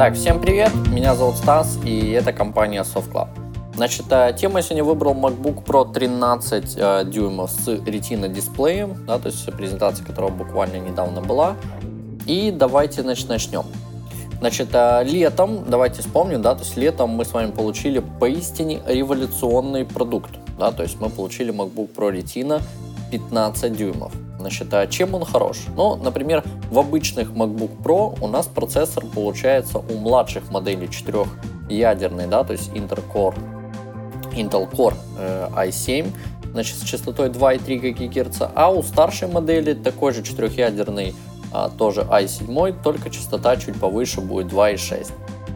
Так, всем привет, меня зовут Стас, и это компания SoftClub. Значит, э, тему я сегодня выбрал MacBook Pro 13 э, дюймов с Retina дисплеем, да, то есть презентация которого буквально недавно была. И давайте значит, начнем. Значит, э, летом, давайте вспомним, да, то есть летом мы с вами получили поистине революционный продукт, да, то есть мы получили MacBook Pro Retina 15 дюймов. Значит, а чем он хорош? Ну, например, в обычных MacBook Pro у нас процессор получается у младших моделей 4-ядерный, да, то есть Intel Core, Intel Core э, i7, значит, с частотой 2,3 ГГц, а у старшей модели такой же 4-ядерный, а, тоже i7, только частота чуть повыше будет 2,6.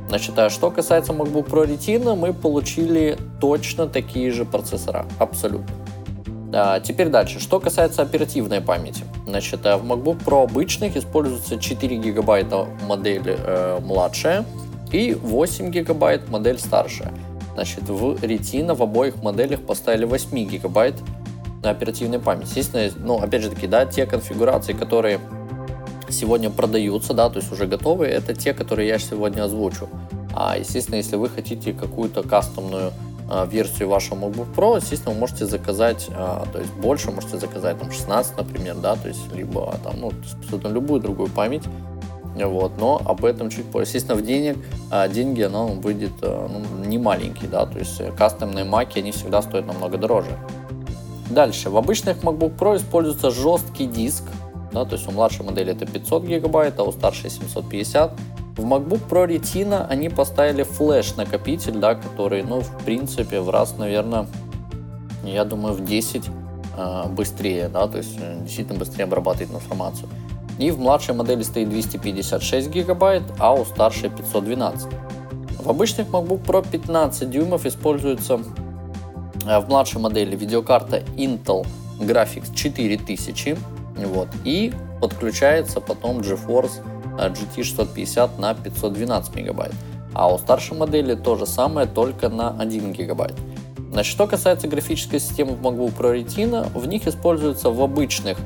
Значит, а что касается MacBook Pro Retina, мы получили точно такие же процессора, абсолютно. А, теперь дальше. Что касается оперативной памяти. Значит, э, в MacBook Pro обычных используется 4 гигабайта модель э, младшая и 8 гигабайт модель старшая. Значит, в Retina в обоих моделях поставили 8 гигабайт на оперативной памяти. Естественно, ну, опять же таки, да, те конфигурации, которые сегодня продаются, да, то есть уже готовые, это те, которые я сегодня озвучу. А, естественно, если вы хотите какую-то кастомную версию вашего MacBook Pro, естественно, вы можете заказать, а, то есть больше, можете заказать там 16, например, да, то есть либо там, ну, абсолютно любую другую память, вот, но об этом чуть позже. Естественно, в денег, а, деньги оно выйдет ну, не маленький, да, то есть кастомные маки, они всегда стоят намного дороже. Дальше, в обычных MacBook Pro используется жесткий диск, да, то есть у младшей модели это 500 гигабайт, а у старшей 750 в MacBook Pro Retina они поставили флеш-накопитель, да, который, ну, в принципе, в раз, наверное, я думаю, в 10 э, быстрее, да, то есть э, действительно быстрее обрабатывает информацию. И в младшей модели стоит 256 гигабайт, а у старшей 512. В обычных MacBook Pro 15 дюймов используется э, в младшей модели видеокарта Intel Graphics 4000, вот, и подключается потом GeForce GT 650 на 512 мегабайт. А у старшей модели то же самое, только на 1 гигабайт. Значит, что касается графической системы в MacBook Pro Retina, в них используется в обычных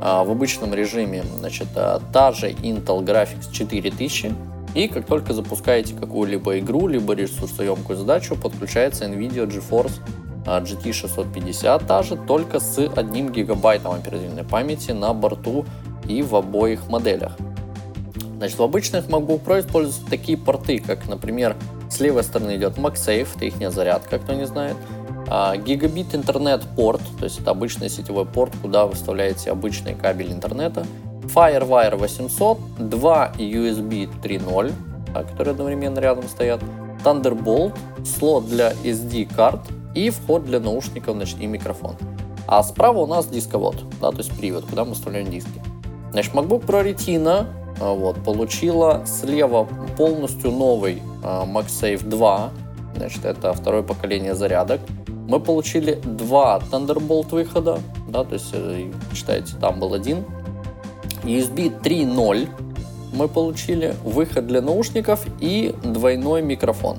а, в обычном режиме значит, а, та же Intel Graphics 4000, и как только запускаете какую-либо игру, либо ресурсоемкую задачу, подключается NVIDIA GeForce а, GT 650, та же, только с 1 гигабайтом оперативной памяти на борту и в обоих моделях. Значит, в обычных MacBook Pro используются такие порты, как, например, с левой стороны идет MagSafe, это их зарядка, кто не знает. Гигабит интернет порт, то есть это обычный сетевой порт, куда вы вставляете обычный кабель интернета. FireWire 800, два USB 3.0, которые одновременно рядом стоят. Thunderbolt, слот для SD карт и вход для наушников значит, и микрофон. А справа у нас дисковод, да, то есть привод, куда мы вставляем диски. Значит, MacBook Pro Retina вот, получила слева полностью новый а, MagSafe 2, значит, это второе поколение зарядок. Мы получили два Thunderbolt выхода, да, то есть, э, считайте, там был один. USB 3.0 мы получили, выход для наушников и двойной микрофон.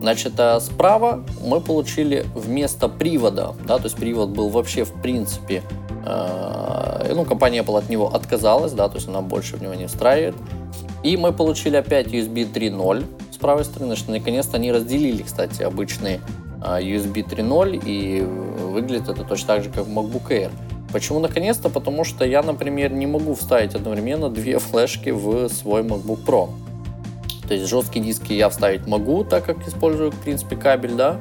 Значит, а справа мы получили вместо привода, да, то есть привод был вообще в принципе Э, ну, компания Apple от него отказалась, да, то есть она больше в него не встраивает. И мы получили опять USB 3.0 с правой стороны, что наконец-то они разделили, кстати, обычный э, USB 3.0, и выглядит это точно так же, как в MacBook Air. Почему наконец-то? Потому что я, например, не могу вставить одновременно две флешки в свой MacBook Pro. То есть жесткие диски я вставить могу, так как использую, в принципе, кабель, да,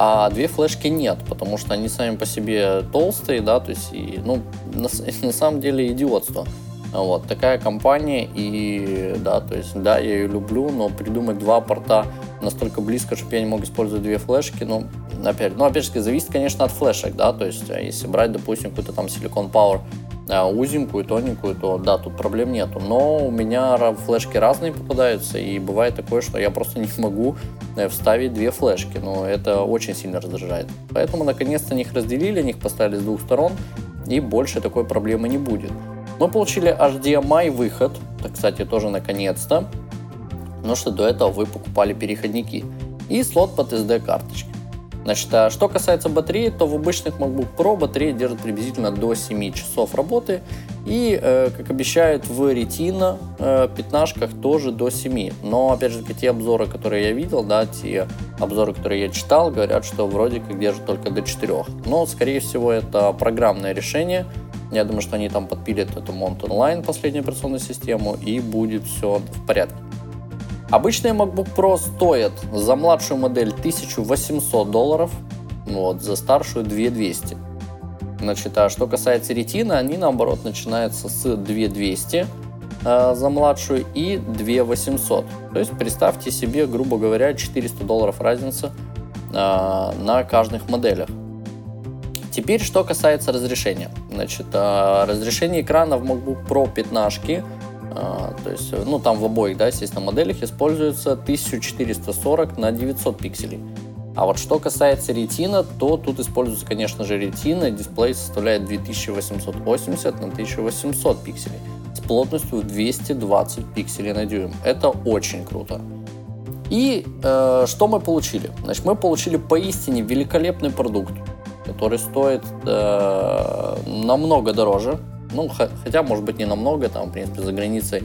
а две флешки нет, потому что они сами по себе толстые, да, то есть, и, ну, на, на самом деле идиотство. Вот, такая компания, и да, то есть, да, я ее люблю, но придумать два порта настолько близко, чтобы я не мог использовать две флешки, ну, опять, ну, опять же, зависит, конечно, от флешек, да, то есть, а если брать, допустим, какой-то там Silicon Power узенькую, тоненькую, то да, тут проблем нету. Но у меня флешки разные попадаются, и бывает такое, что я просто не могу э, вставить две флешки, но это очень сильно раздражает. Поэтому наконец-то них разделили, них поставили с двух сторон, и больше такой проблемы не будет. Мы получили HDMI выход, это, кстати, тоже наконец-то, но что до этого вы покупали переходники, и слот под SD карточки. Значит, а что касается батареи, то в обычных MacBook Pro батарея держит приблизительно до 7 часов работы. И, э, как обещают, в Retina э, пятнашках тоже до 7. Но, опять же, те обзоры, которые я видел, да, те обзоры, которые я читал, говорят, что вроде как держит только до 4. Но, скорее всего, это программное решение. Я думаю, что они там подпилят эту Mont Online, последнюю операционную систему, и будет все в порядке. Обычные MacBook Pro стоят за младшую модель 1800 долларов, вот, за старшую 2200. Значит, а что касается Retina, они наоборот начинаются с 2200 э, за младшую и 2800. То есть представьте себе, грубо говоря, 400 долларов разница э, на каждых моделях. Теперь, что касается разрешения. Значит, э, разрешение экрана в MacBook Pro 15 а, то есть, ну, там в обоих, да, естественно, моделях используется 1440 на 900 пикселей. А вот что касается ретина, то тут используется, конечно же, ретина. Дисплей составляет 2880 на 1800 пикселей с плотностью 220 пикселей на дюйм. Это очень круто. И э, что мы получили? Значит, мы получили поистине великолепный продукт, который стоит э, намного дороже, ну, хотя, может быть, не намного, там, в принципе, за границей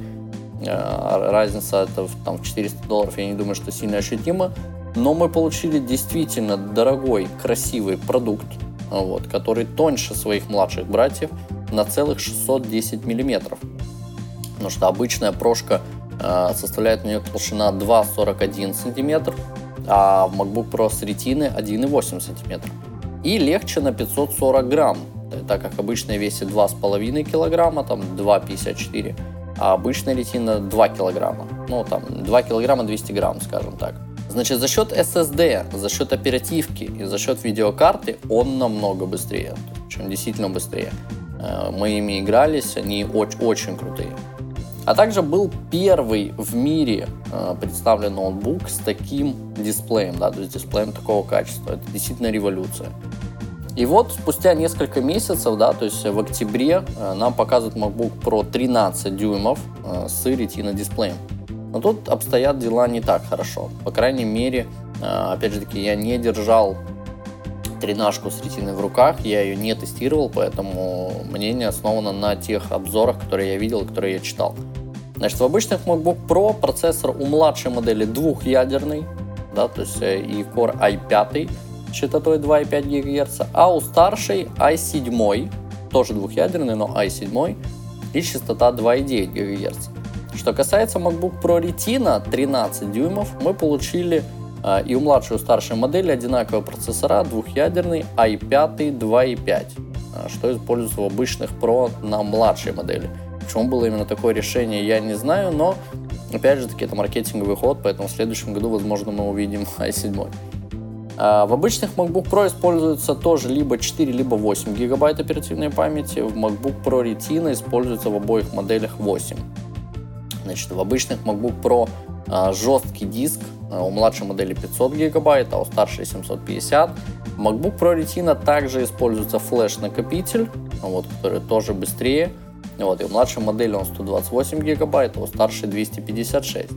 э, разница это там, в 400 долларов, я не думаю, что сильно ощутимо. Но мы получили действительно дорогой, красивый продукт, вот, который тоньше своих младших братьев на целых 610 миллиметров. Потому что обычная прошка э, составляет у нее толщина 2,41 сантиметр, а в MacBook Pro с ретины 1,8 сантиметра. И легче на 540 грамм, так как обычная весит 2,5 килограмма, там 2,54, а обычная ретина 2 килограмма. Ну, там 2 килограмма 200 грамм, скажем так. Значит, за счет SSD, за счет оперативки и за счет видеокарты он намного быстрее, чем действительно быстрее. Э, мы ими игрались, они очень, очень крутые. А также был первый в мире э, представлен ноутбук с таким дисплеем, да, то есть дисплеем такого качества. Это действительно революция. И вот спустя несколько месяцев, да, то есть в октябре э, нам показывают MacBook Pro 13 дюймов э, с Retina дисплеем. Но тут обстоят дела не так хорошо. По крайней мере, э, опять же таки, я не держал тренажку с ретиной в руках, я ее не тестировал, поэтому мнение основано на тех обзорах, которые я видел, которые я читал. Значит, в обычных MacBook Pro процессор у младшей модели двухъядерный, да, то есть и Core i5, частотой 2,5 ГГц, а у старшей i7, тоже двухъядерный, но i7, и частота 2,9 ГГц. Что касается MacBook Pro Retina 13 дюймов, мы получили э, и у младшей, и у старшей модели одинаковые процессора, двухъядерный i5 2.5, э, что используется в обычных Pro на младшей модели. Почему было именно такое решение, я не знаю, но опять же таки это маркетинговый ход, поэтому в следующем году, возможно, мы увидим i7. А, в обычных MacBook Pro используется тоже либо 4, либо 8 гигабайт оперативной памяти. В MacBook Pro Retina используется в обоих моделях 8. Значит, в обычных MacBook Pro а, жесткий диск, а, у младшей модели 500 гигабайт, а у старшей 750. В MacBook Pro Retina также используется флеш-накопитель, вот, который тоже быстрее. Вот, и у младшей модели он 128 гигабайт, а у старшей 256.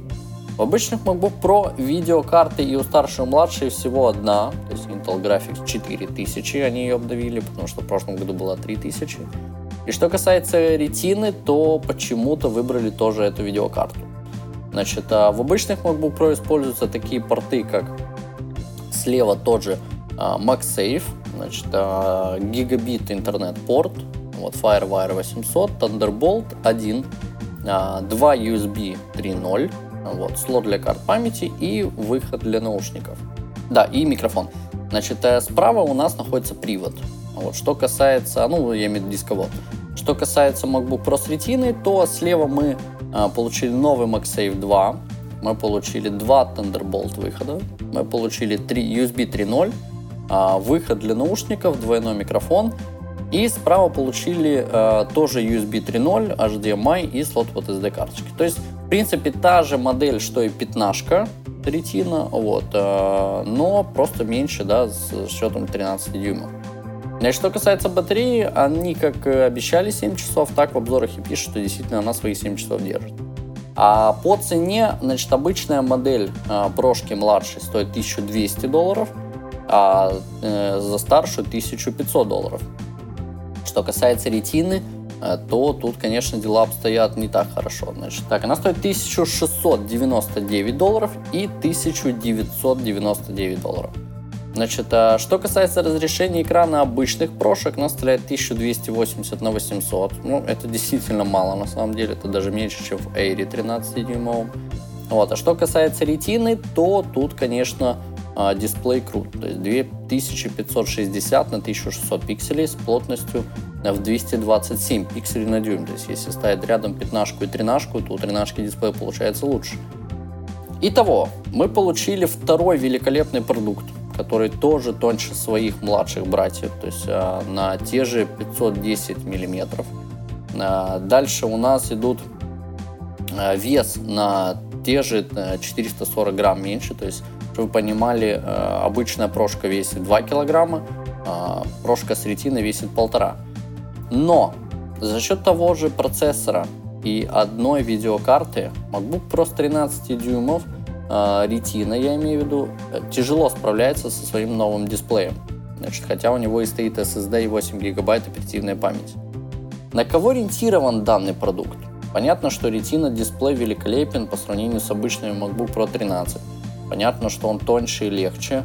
В обычных MacBook Pro видеокарты и у старшей и младшей всего одна, то есть Intel Graphics 4000, они ее обновили, потому что в прошлом году была 3000. И что касается ретины, то почему-то выбрали тоже эту видеокарту. Значит, а в обычных MacBook Pro используются такие порты, как слева тот же а, MagSafe, значит, гигабит интернет-порт, вот FireWire 800, Thunderbolt 1, 2 USB 3.0, вот, слот для карт памяти и выход для наушников. Да, и микрофон. Значит, э, справа у нас находится привод. Вот, что касается, ну, я имею в виду дисковод. Что касается MacBook Pro с ретиной, то слева мы а, получили новый MagSafe 2, мы получили два Thunderbolt выхода, мы получили 3, USB 3.0, а, выход для наушников, двойной микрофон, и справа получили а, тоже USB 3.0, HDMI и слот под SD карточки. То есть в принципе, та же модель, что и пятнашка ретина, вот, э, но просто меньше, да, с счетом 13 дюймов. Значит, что касается батареи, они, как обещали, 7 часов, так в обзорах и пишут, что действительно она свои 7 часов держит. А по цене, значит, обычная модель э, прошки младшей стоит 1200 долларов, а э, за старшую 1500 долларов. Что касается ретины, то тут, конечно, дела обстоят не так хорошо. Значит, так, она стоит 1699 долларов и 1999 долларов. Значит, а что касается разрешения экрана обычных прошек, она составляет 1280 на 800. Ну, это действительно мало, на самом деле, это даже меньше, чем в Air 13-дюймовом. Вот. А что касается ретины, то тут, конечно, а, дисплей крут. То есть 2560 на 1600 пикселей с плотностью в 227 пикселей на дюйм. То есть если ставить рядом пятнашку и тринашку, то у тринашки дисплей получается лучше. Итого, мы получили второй великолепный продукт который тоже тоньше своих младших братьев, то есть а, на те же 510 миллиметров. А, дальше у нас идут а, вес на те же 440 грамм меньше, то есть, чтобы вы понимали, обычная прошка весит 2 килограмма, прошка с ретиной весит полтора. Но за счет того же процессора и одной видеокарты MacBook Pro с 13 дюймов – Retina, а, я имею в виду, тяжело справляется со своим новым дисплеем. Значит, хотя у него и стоит SSD и 8 гигабайт оперативной памяти. На кого ориентирован данный продукт? Понятно, что Retina дисплей великолепен по сравнению с обычным MacBook Pro 13. Понятно, что он тоньше и легче,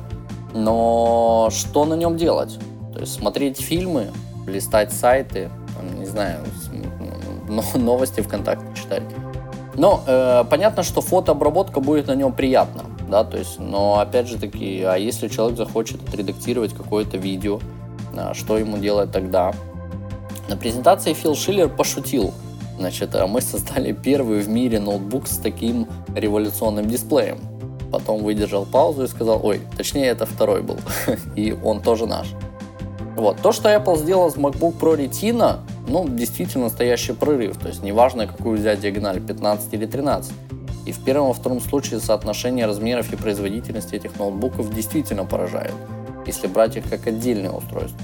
но что на нем делать? То есть смотреть фильмы, листать сайты, не знаю, новости ВКонтакте читать. Но э, понятно, что фотообработка будет на нем приятна, да, то есть, но опять же таки, а если человек захочет отредактировать какое-то видео, а, что ему делать тогда? На презентации Фил Шиллер пошутил, значит, а мы создали первый в мире ноутбук с таким революционным дисплеем. Потом выдержал паузу и сказал, ой, точнее это второй был, и он тоже наш. Вот. То, что Apple сделал с MacBook Pro Retina, ну, действительно настоящий прорыв. То есть неважно, какую взять диагональ, 15 или 13. И в первом и втором случае соотношение размеров и производительности этих ноутбуков действительно поражает, если брать их как отдельное устройство.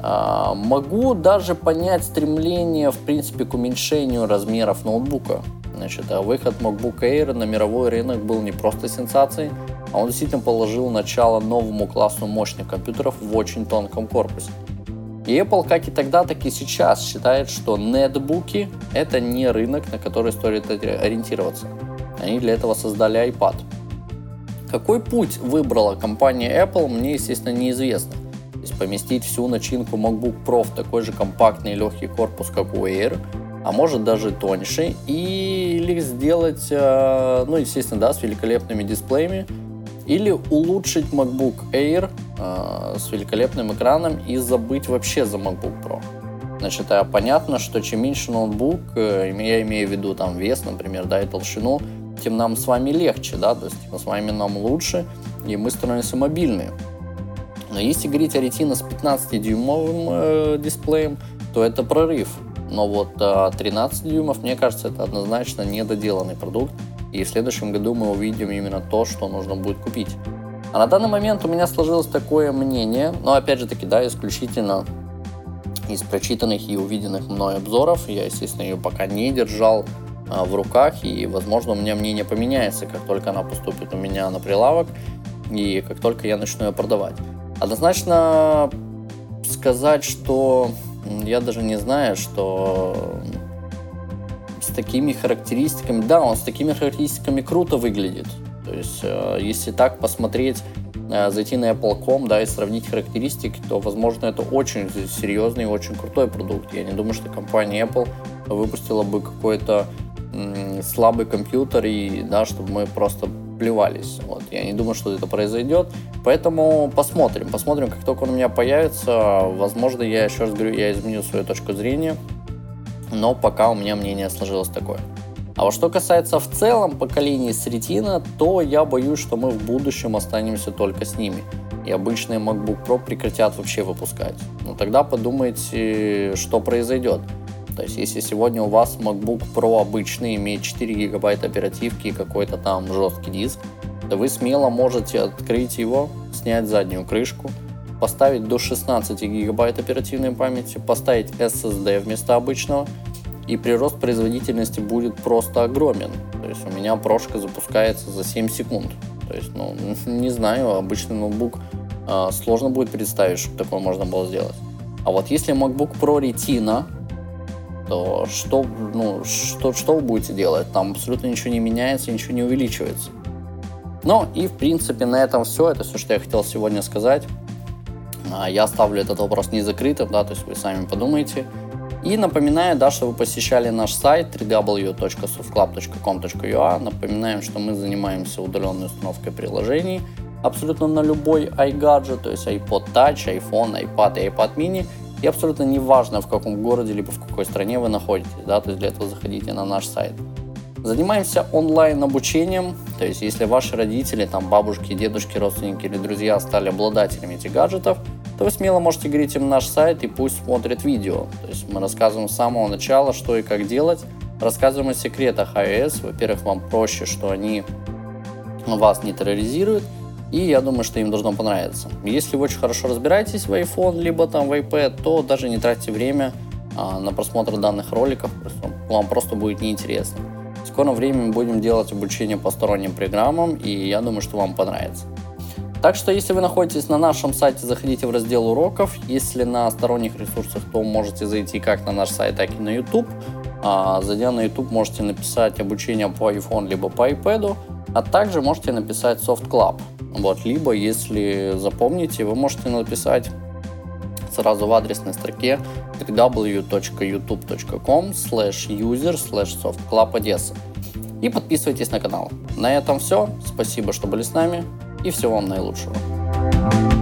А, могу даже понять стремление, в принципе, к уменьшению размеров ноутбука. Значит, а выход MacBook Air на мировой рынок был не просто сенсацией, а он действительно положил начало новому классу мощных компьютеров в очень тонком корпусе. И Apple, как и тогда, так и сейчас считает, что нетбуки – это не рынок, на который стоит ориентироваться. Они для этого создали iPad. Какой путь выбрала компания Apple, мне, естественно, неизвестно. То есть поместить всю начинку MacBook Pro в такой же компактный и легкий корпус, как у Air, а может даже тоньше, или сделать, э, ну, естественно, да, с великолепными дисплеями, или улучшить MacBook Air э, с великолепным экраном и забыть вообще за MacBook Pro. Значит, а понятно, что чем меньше ноутбук, э, я имею в виду там вес, например, да, и толщину, тем нам с вами легче, да, то есть тем с вами нам лучше, и мы становимся мобильные. Но если говорить о Retina с 15-дюймовым э, дисплеем, то это прорыв. Но вот э, 13 дюймов, мне кажется, это однозначно недоделанный продукт, и в следующем году мы увидим именно то, что нужно будет купить. А на данный момент у меня сложилось такое мнение, но опять же таки, да, исключительно из прочитанных и увиденных мной обзоров. Я, естественно, ее пока не держал а, в руках, и, возможно, у меня мнение поменяется, как только она поступит у меня на прилавок, и как только я начну ее продавать. Однозначно сказать, что я даже не знаю, что такими характеристиками, да, он с такими характеристиками круто выглядит. То есть, э, если так посмотреть, э, зайти на Apple.com, да, и сравнить характеристики, то, возможно, это очень серьезный и очень крутой продукт. Я не думаю, что компания Apple выпустила бы какой-то слабый компьютер и, да, чтобы мы просто плевались. Вот. Я не думаю, что это произойдет. Поэтому посмотрим. Посмотрим, как только он у меня появится. Возможно, я еще раз говорю, я изменю свою точку зрения но пока у меня мнение сложилось такое. А вот что касается в целом поколений с Retina, то я боюсь, что мы в будущем останемся только с ними. И обычные MacBook Pro прекратят вообще выпускать. Но тогда подумайте, что произойдет. То есть, если сегодня у вас MacBook Pro обычный имеет 4 гигабайта оперативки и какой-то там жесткий диск, то вы смело можете открыть его, снять заднюю крышку, поставить до 16 гигабайт оперативной памяти, поставить SSD вместо обычного, и прирост производительности будет просто огромен. То есть у меня прошка запускается за 7 секунд. То есть, ну, не знаю, обычный ноутбук э, сложно будет представить, что такое можно было сделать. А вот если MacBook Pro Retina, то что, ну, что, что вы будете делать? Там абсолютно ничего не меняется, ничего не увеличивается. Ну и в принципе на этом все. Это все, что я хотел сегодня сказать. А, я оставлю этот вопрос не закрытым, да, то есть вы сами подумайте. И напоминаю, да, что вы посещали наш сайт www.softclub.com.ua. Напоминаем, что мы занимаемся удаленной установкой приложений абсолютно на любой iGadget, то есть iPod Touch, iPhone, iPad и iPad mini. И абсолютно неважно, в каком городе либо в какой стране вы находитесь, да, то есть для этого заходите на наш сайт. Занимаемся онлайн обучением, то есть если ваши родители, там бабушки, дедушки, родственники или друзья стали обладателями этих гаджетов, то вы смело можете говорить им наш сайт и пусть смотрят видео. То есть мы рассказываем с самого начала, что и как делать, рассказываем о секретах iOS. Во-первых, вам проще, что они вас не терроризируют, и я думаю, что им должно понравиться. Если вы очень хорошо разбираетесь в iPhone, либо там в iPad, то даже не тратьте время а, на просмотр данных роликов, вам просто будет неинтересно. В скором времени будем делать обучение по сторонним программам, и я думаю, что вам понравится. Так что, если вы находитесь на нашем сайте, заходите в раздел уроков. Если на сторонних ресурсах, то можете зайти как на наш сайт, так и на YouTube. А, зайдя на YouTube, можете написать обучение по iPhone либо по iPad, а также можете написать Soft Club. Вот, либо, если запомните, вы можете написать сразу в адресной строке www.youtube.com slash user slash softclub И подписывайтесь на канал. На этом все. Спасибо, что были с нами и всего вам наилучшего.